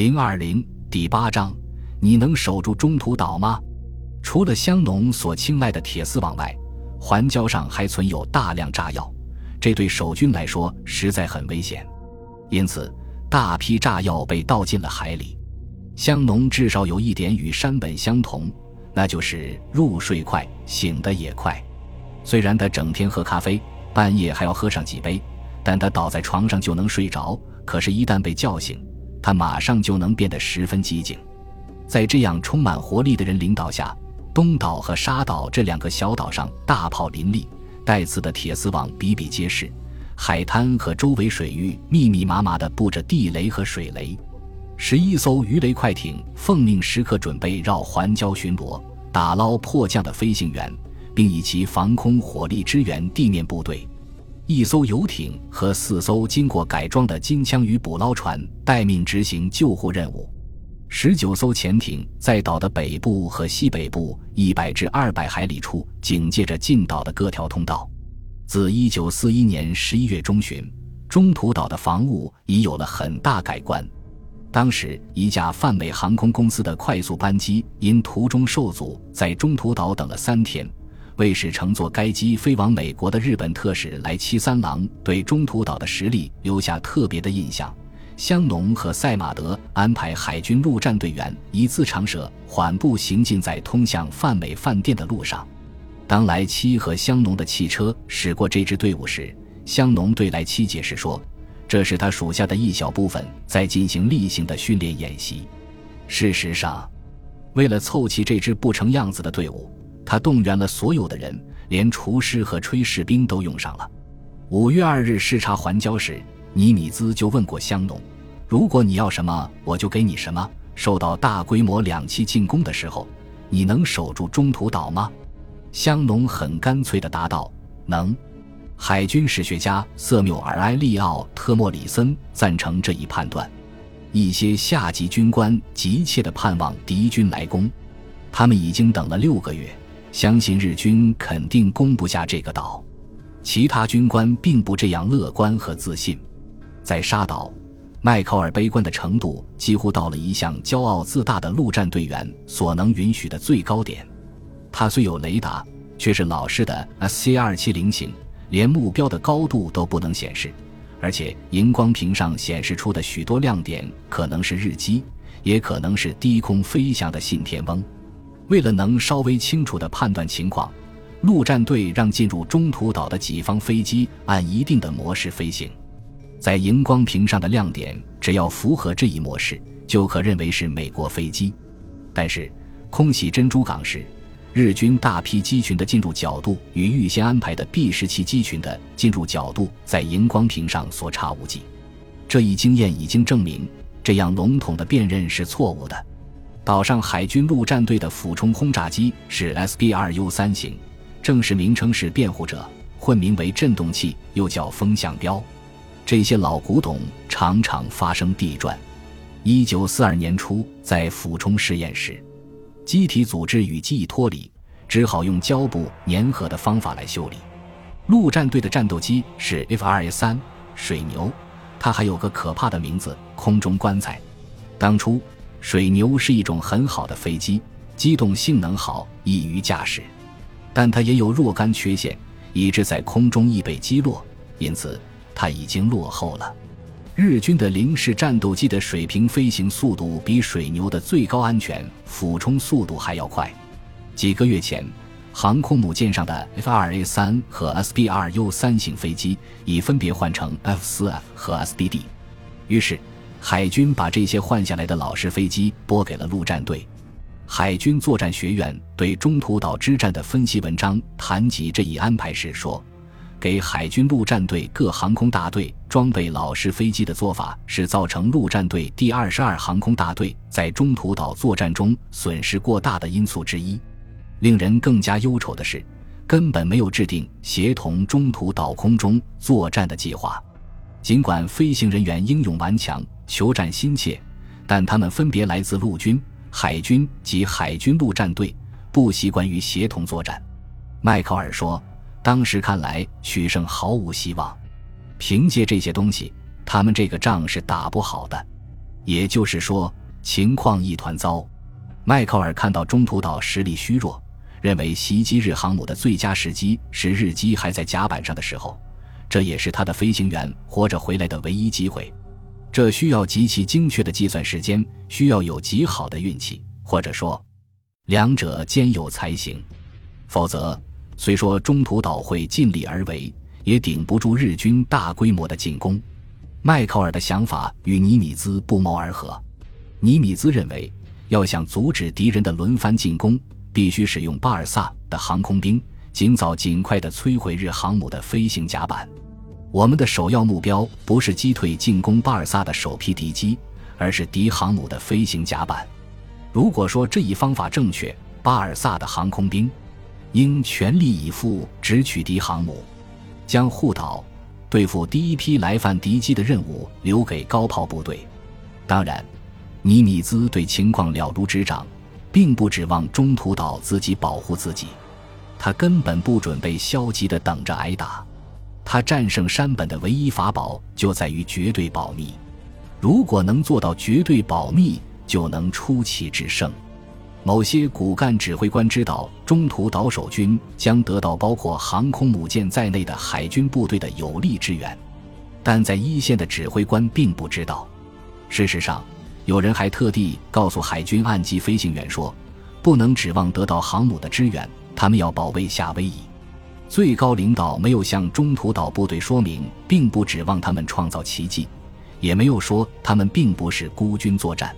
零二零第八章，你能守住中途岛吗？除了香农所青睐的铁丝网外，环礁上还存有大量炸药，这对守军来说实在很危险。因此，大批炸药被倒进了海里。香农至少有一点与山本相同，那就是入睡快，醒得也快。虽然他整天喝咖啡，半夜还要喝上几杯，但他倒在床上就能睡着。可是，一旦被叫醒，他马上就能变得十分机警，在这样充满活力的人领导下，东岛和沙岛这两个小岛上大炮林立，带刺的铁丝网比比皆是，海滩和周围水域密密麻麻地布着地雷和水雷。十一艘鱼雷快艇奉命时刻准备绕环礁巡逻，打捞迫降的飞行员，并以其防空火力支援地面部队。一艘游艇和四艘经过改装的金枪鱼捕捞船待命执行救护任务，十九艘潜艇在岛的北部和西北部一百至二百海里处警戒着进岛的各条通道。自一九四一年十一月中旬，中途岛的防务已有了很大改观。当时，一架泛美航空公司的快速班机因途中受阻，在中途岛等了三天。为使乘坐该机飞往美国的日本特使来七三郎对中途岛的实力留下特别的印象，香农和赛马德安排海军陆战队员一字长蛇缓步行进在通向泛美饭店的路上。当莱七和香农的汽车驶过这支队伍时，香农对莱七解释说：“这是他属下的一小部分在进行例行的训练演习。”事实上，为了凑齐这支不成样子的队伍。他动员了所有的人，连厨师和炊事兵都用上了。五月二日视察环礁时，尼米兹就问过香农：“如果你要什么，我就给你什么。”受到大规模两栖进攻的时候，你能守住中途岛吗？香农很干脆地答道：“能。”海军史学家瑟缪尔·埃利奥·特莫里森赞成这一判断。一些下级军官急切地盼望敌军来攻，他们已经等了六个月。相信日军肯定攻不下这个岛，其他军官并不这样乐观和自信。在沙岛，麦考尔悲观的程度几乎到了一向骄傲自大的陆战队员所能允许的最高点。他虽有雷达，却是老式的 SC 二七零型，连目标的高度都不能显示，而且荧光屏上显示出的许多亮点可能是日机，也可能是低空飞翔的信天翁。为了能稍微清楚地判断情况，陆战队让进入中途岛的己方飞机按一定的模式飞行，在荧光屏上的亮点只要符合这一模式，就可认为是美国飞机。但是，空袭珍珠港时，日军大批机群的进入角度与预先安排的 B 十七机群的进入角度在荧光屏上所差无几。这一经验已经证明，这样笼统的辨认是错误的。岛上海军陆战队的俯冲轰炸机是 S B R U 三型，正式名称是辩护者，混名为振动器，又叫风向标。这些老古董常常发生地转。一九四二年初，在俯冲试验时，机体组织与机翼脱离，只好用胶布粘合的方法来修理。陆战队的战斗机是 F R S 三水牛，它还有个可怕的名字——空中棺材。当初。水牛是一种很好的飞机，机动性能好，易于驾驶，但它也有若干缺陷，以致在空中易被击落，因此它已经落后了。日军的零式战斗机的水平飞行速度比水牛的最高安全俯冲速度还要快。几个月前，航空母舰上的 F-2A 三和 SB-2U 三型飞机已分别换成 F-4F 和 SBD，于是。海军把这些换下来的老式飞机拨给了陆战队。海军作战学院对中途岛之战的分析文章谈及这一安排时说：“给海军陆战队各航空大队装备老式飞机的做法，是造成陆战队第二十二航空大队在中途岛作战中损失过大的因素之一。令人更加忧愁的是，根本没有制定协同中途岛空中作战的计划。尽管飞行人员英勇顽强。”求战心切，但他们分别来自陆军、海军及海军陆战队，不习惯于协同作战。迈克尔说：“当时看来取胜毫无希望，凭借这些东西，他们这个仗是打不好的。”也就是说，情况一团糟。迈克尔看到中途岛实力虚弱，认为袭击日航母的最佳时机是日机还在甲板上的时候，这也是他的飞行员活着回来的唯一机会。这需要极其精确的计算时间，需要有极好的运气，或者说，两者兼有才行。否则，虽说中途岛会尽力而为，也顶不住日军大规模的进攻。迈克尔的想法与尼米兹不谋而合。尼米兹认为，要想阻止敌人的轮番进攻，必须使用巴尔萨的航空兵，尽早尽快地摧毁日航母的飞行甲板。我们的首要目标不是击退进攻巴尔萨的首批敌机，而是敌航母的飞行甲板。如果说这一方法正确，巴尔萨的航空兵应全力以赴直取敌航母，将护岛、对付第一批来犯敌机的任务留给高炮部队。当然，尼米兹对情况了如指掌，并不指望中途岛自己保护自己，他根本不准备消极的等着挨打。他战胜山本的唯一法宝就在于绝对保密，如果能做到绝对保密，就能出奇制胜。某些骨干指挥官知道中途岛守军将得到包括航空母舰在内的海军部队的有力支援，但在一线的指挥官并不知道。事实上，有人还特地告诉海军岸基飞行员说，不能指望得到航母的支援，他们要保卫夏威夷。最高领导没有向中途岛部队说明，并不指望他们创造奇迹，也没有说他们并不是孤军作战，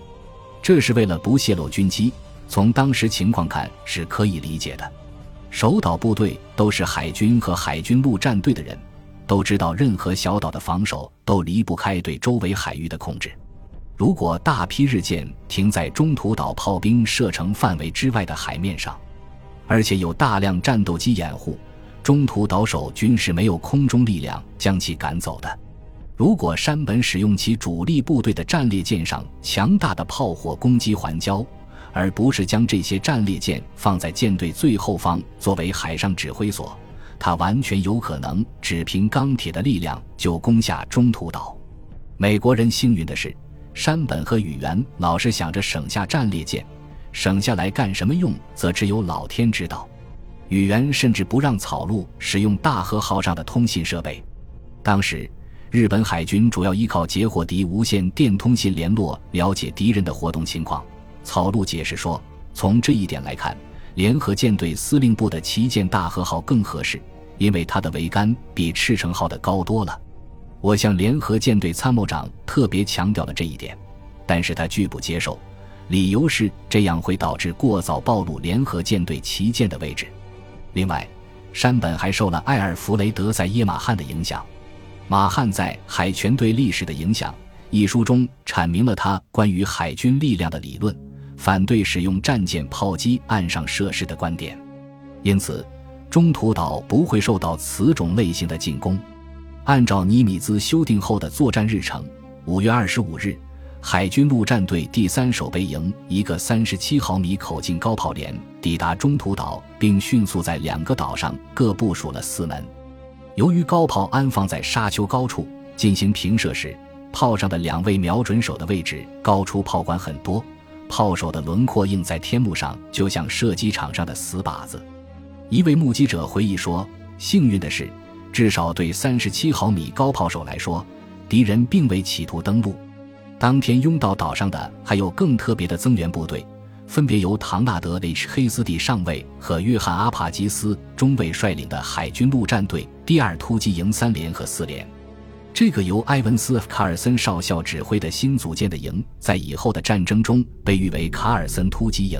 这是为了不泄露军机。从当时情况看是可以理解的。守岛部队都是海军和海军陆战队的人，都知道任何小岛的防守都离不开对周围海域的控制。如果大批日舰停在中途岛炮兵射程范围之外的海面上，而且有大量战斗机掩护。中途岛守军是没有空中力量将其赶走的。如果山本使用其主力部队的战列舰上强大的炮火攻击环礁，而不是将这些战列舰放在舰队最后方作为海上指挥所，他完全有可能只凭钢铁的力量就攻下中途岛。美国人幸运的是，山本和宇垣老是想着省下战列舰，省下来干什么用，则只有老天知道。宇垣甚至不让草鹿使用大和号上的通信设备。当时，日本海军主要依靠截获敌无线电通信联络了解敌人的活动情况。草鹿解释说，从这一点来看，联合舰队司令部的旗舰大和号更合适，因为它的桅杆比赤城号的高多了。我向联合舰队参谋长特别强调了这一点，但是他拒不接受，理由是这样会导致过早暴露联合舰队旗舰的位置。另外，山本还受了艾尔弗雷德·塞耶马汉的影响。马汉在《海权对历史的影响》一书中阐明了他关于海军力量的理论，反对使用战舰炮击岸上设施的观点。因此，中途岛不会受到此种类型的进攻。按照尼米兹修订后的作战日程，五月二十五日。海军陆战队第三守备营一个三十七毫米口径高炮连抵达中途岛，并迅速在两个岛上各部署了四门。由于高炮安放在沙丘高处进行平射时，炮上的两位瞄准手的位置高出炮管很多，炮手的轮廓映在天幕上，就像射击场上的死靶子。一位目击者回忆说：“幸运的是，至少对三十七毫米高炮手来说，敌人并未企图登陆。”当天拥到岛上的还有更特别的增援部队，分别由唐纳德 ·H· 黑斯蒂上尉和约翰·阿帕吉斯中尉率领的海军陆战队第二突击营三连和四连。这个由埃文斯·卡尔森少校指挥的新组建的营，在以后的战争中被誉为卡尔森突击营。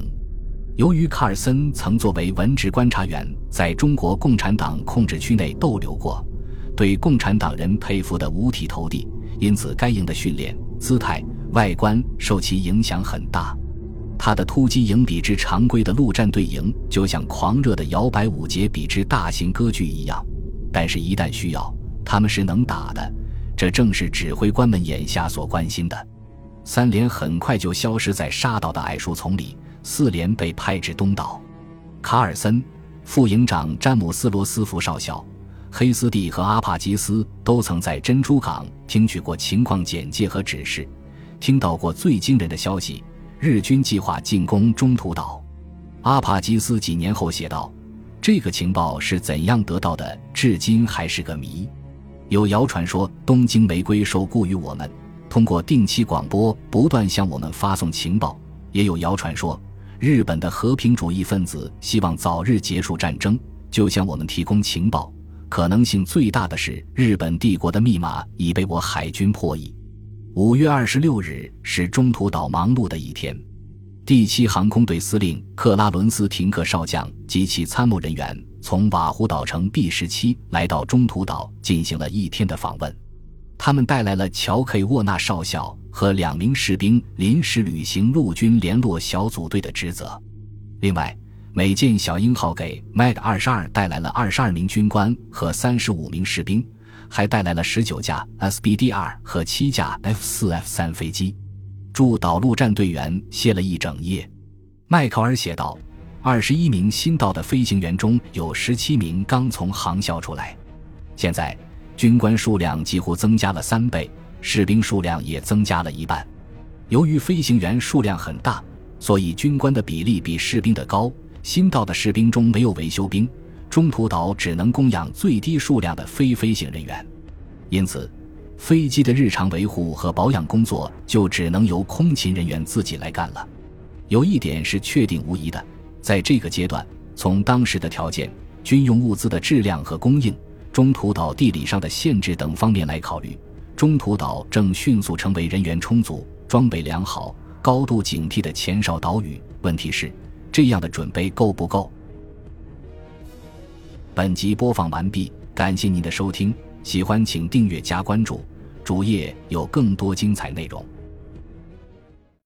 由于卡尔森曾作为文职观察员在中国共产党控制区内逗留过，对共产党人佩服得五体投地，因此该营的训练。姿态、外观受其影响很大。他的突击营比之常规的陆战队营，就像狂热的摇摆舞节比之大型歌剧一样。但是，一旦需要，他们是能打的。这正是指挥官们眼下所关心的。三连很快就消失在沙岛的矮树丛里，四连被派至东岛。卡尔森、副营长詹姆斯·罗斯福少校。黑斯蒂和阿帕吉斯都曾在珍珠港听取过情况简介和指示，听到过最惊人的消息：日军计划进攻中途岛。阿帕吉斯几年后写道：“这个情报是怎样得到的，至今还是个谜。有谣传说东京玫瑰受雇于我们，通过定期广播不断向我们发送情报；也有谣传说日本的和平主义分子希望早日结束战争，就向我们提供情报。可能性最大的是日本帝国的密码已被我海军破译。”五月二十六日是中途岛忙碌的一天，第七航空队司令克拉伦斯·廷克少将及其参谋人员从瓦胡岛城 B 十七来到中途岛进行了一天的访问。他们带来了乔· ·K· 沃纳少校和两名士兵临时履行陆军联络小组队的职责。另外，美舰小鹰号给 Mag 二十二带来了二十二名军官和三十五名士兵。还带来了十九架 SBDR 和七架 F-4F-3 飞机，驻岛陆战队员歇了一整夜。迈克尔写道：“二十一名新到的飞行员中有十七名刚从航校出来。现在军官数量几乎增加了三倍，士兵数量也增加了一半。由于飞行员数量很大，所以军官的比例比士兵的高。新到的士兵中没有维修兵。”中途岛只能供养最低数量的非飞行人员，因此，飞机的日常维护和保养工作就只能由空勤人员自己来干了。有一点是确定无疑的，在这个阶段，从当时的条件、军用物资的质量和供应、中途岛地理上的限制等方面来考虑，中途岛正迅速成为人员充足、装备良好、高度警惕的前哨岛屿。问题是，这样的准备够不够？本集播放完毕，感谢您的收听，喜欢请订阅加关注，主页有更多精彩内容。